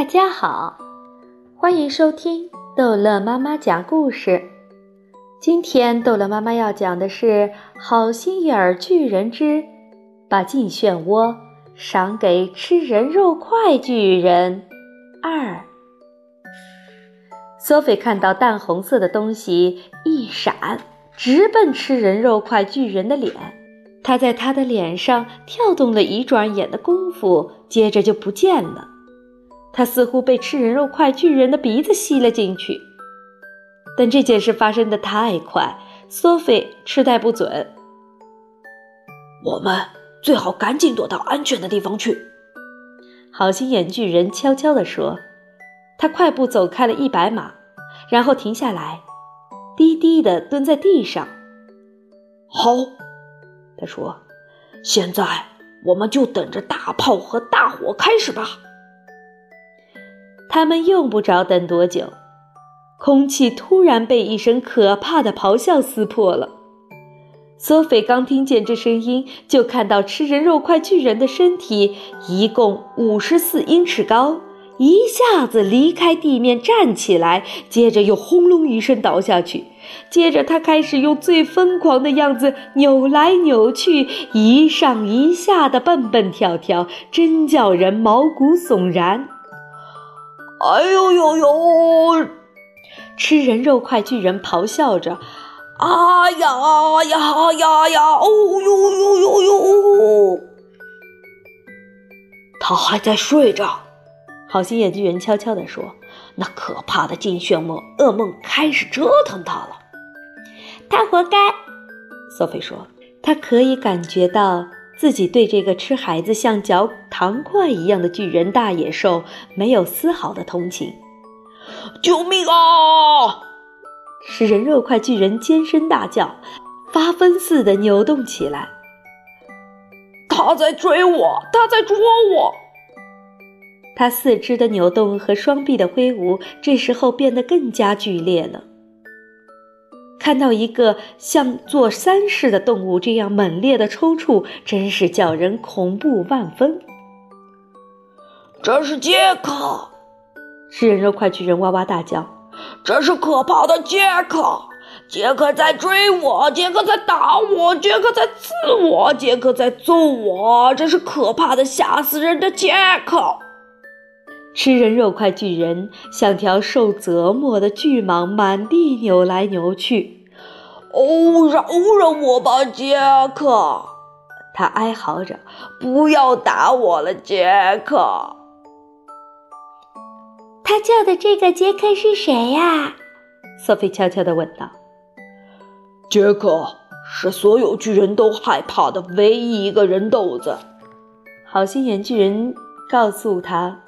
大家好，欢迎收听逗乐妈妈讲故事。今天逗乐妈妈要讲的是《好心眼儿巨人之把进漩涡赏给吃人肉块巨人二》。索菲看到淡红色的东西一闪，直奔吃人肉块巨人的脸。他在他的脸上跳动了一转眼的功夫，接着就不见了。他似乎被吃人肉块巨人的鼻子吸了进去。但这件事发生的太快，索菲痴呆不准。我们最好赶紧躲到安全的地方去。好心眼巨人悄悄地说。他快步走开了一百码，然后停下来，低低地蹲在地上。好，他说：“现在我们就等着大炮和大火开始吧。”他们用不着等多久，空气突然被一声可怕的咆哮撕破了。索菲刚听见这声音，就看到吃人肉块巨人的身体一共五十四英尺高，一下子离开地面站起来，接着又轰隆一声倒下去。接着他开始用最疯狂的样子扭来扭去，一上一下的蹦蹦跳跳，真叫人毛骨悚然。哎呦呦呦！吃人肉块巨人咆哮着：“啊呀呀呀呀！哦呦呦呦呦！”他还在睡着。好心眼巨人悄悄地说：“那可怕的金漩涡噩梦开始折腾他了。”他活该。索菲说：“他可以感觉到。”自己对这个吃孩子像嚼糖块一样的巨人大野兽没有丝毫的同情。救命啊！食人肉块巨人尖声大叫，发疯似的扭动起来。他在追我，他在捉我。他四肢的扭动和双臂的挥舞，这时候变得更加剧烈了。看到一个像座山似的动物这样猛烈的抽搐，真是叫人恐怖万分。这是杰克！吃人肉快巨人哇哇大叫：“这是可怕的杰克！杰克在追我，杰克在打我，杰克在刺我，杰克在揍我！这是可怕的、吓死人的杰克！”吃人肉块巨人像条受折磨的巨蟒，满地扭来扭去。哦，饶了我吧，杰克！他哀嚎着：“不要打我了，杰克！”他叫的这个杰克是谁呀？索菲悄悄地问道。“杰克是所有巨人都害怕的唯一一个人豆子。”好心眼巨人告诉他。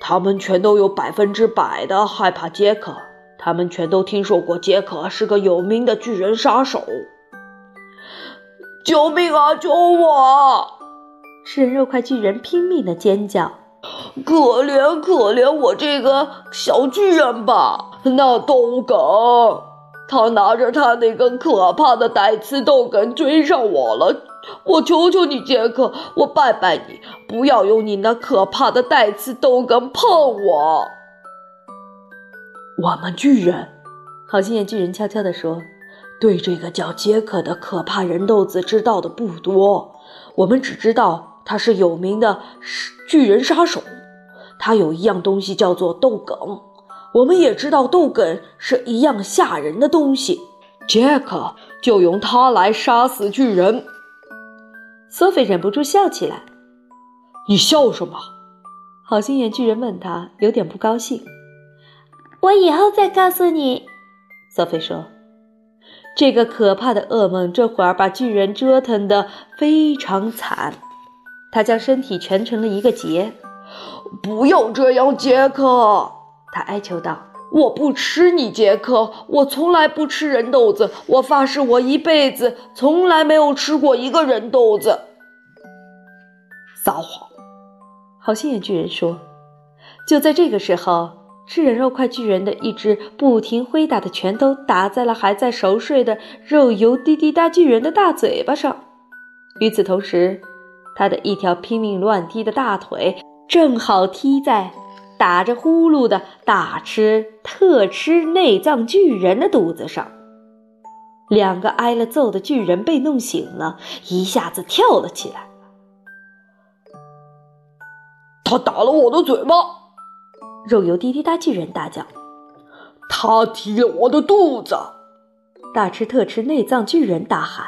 他们全都有百分之百的害怕杰克，他们全都听说过杰克是个有名的巨人杀手。救命啊！救我！吃人肉块巨人拼命的尖叫，可怜可怜我这个小巨人吧！那豆梗，他拿着他那根可怕的带刺豆梗追上我了。我求求你，杰克，我拜拜你，不要用你那可怕的带刺豆梗碰我。我们巨人，好心眼巨人悄悄地说：“对这个叫杰克的可怕人豆子知道的不多，我们只知道他是有名的巨人杀手。他有一样东西叫做豆梗，我们也知道豆梗是一样吓人的东西。杰克就用它来杀死巨人。”索菲忍不住笑起来。“你笑什么？”好心眼巨人问他，有点不高兴。“我以后再告诉你。”索菲说。这个可怕的噩梦这会儿把巨人折腾得非常惨，他将身体蜷成了一个结。“不要这样，杰克！”他哀求道。我不吃你，杰克。我从来不吃人豆子。我发誓，我一辈子从来没有吃过一个人豆子。撒谎！好心眼巨人说。就在这个时候，吃人肉块巨人的一只不停挥打的拳头打在了还在熟睡的肉油滴滴答巨人的大嘴巴上。与此同时，他的一条拼命乱踢的大腿正好踢在打着呼噜的大吃特吃内脏巨人的肚子上。两个挨了揍的巨人被弄醒了，一下子跳了起来。他打了我的嘴巴！肉油滴滴答巨人大叫。他踢了我的肚子！大吃特吃内脏巨人大喊。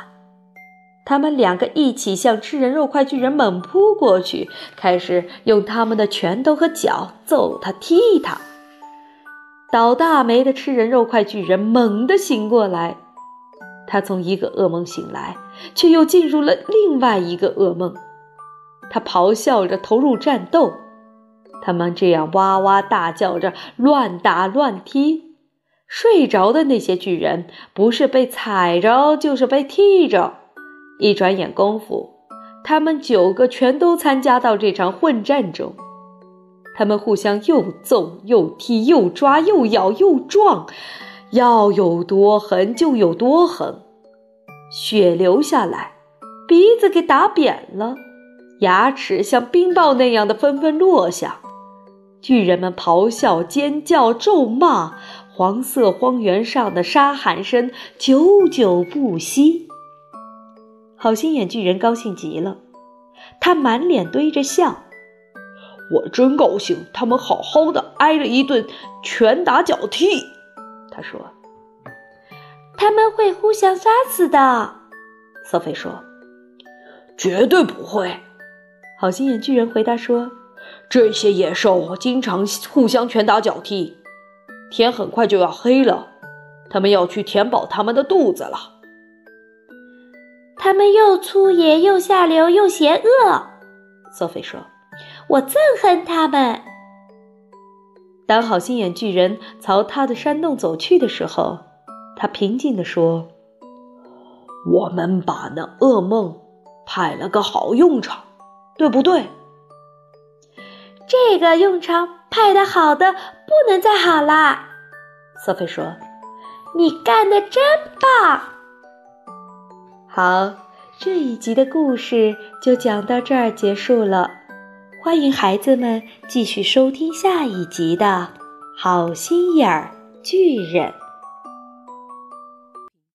他们两个一起向吃人肉块巨人猛扑过去，开始用他们的拳头和脚揍他、踢他。倒大霉的吃人肉块巨人猛地醒过来。他从一个噩梦醒来，却又进入了另外一个噩梦。他咆哮着投入战斗，他们这样哇哇大叫着，乱打乱踢。睡着的那些巨人，不是被踩着，就是被踢着。一转眼功夫，他们九个全都参加到这场混战中。他们互相又揍又踢，又抓又咬又撞。要有多狠就有多狠，血流下来，鼻子给打扁了，牙齿像冰雹那样的纷纷落下。巨人们咆哮、尖叫、咒骂，黄色荒原上的沙喊声久久不息。好心眼巨人高兴极了，他满脸堆着笑：“我真高兴，他们好好的挨了一顿拳打脚踢。”他说：“他们会互相杀死的。”索菲说：“绝对不会。”好心眼巨人回答说：“这些野兽经常互相拳打脚踢。天很快就要黑了，他们要去填饱他们的肚子了。”他们又粗野又下流又邪恶，索菲说：“我憎恨他们。”当好心眼巨人朝他的山洞走去的时候，他平静地说：“我们把那噩梦派了个好用场，对不对？”这个用场派的好的不能再好啦，索菲说：“你干的真棒。”好，这一集的故事就讲到这儿结束了。欢迎孩子们继续收听下一集的《好心眼儿巨人》。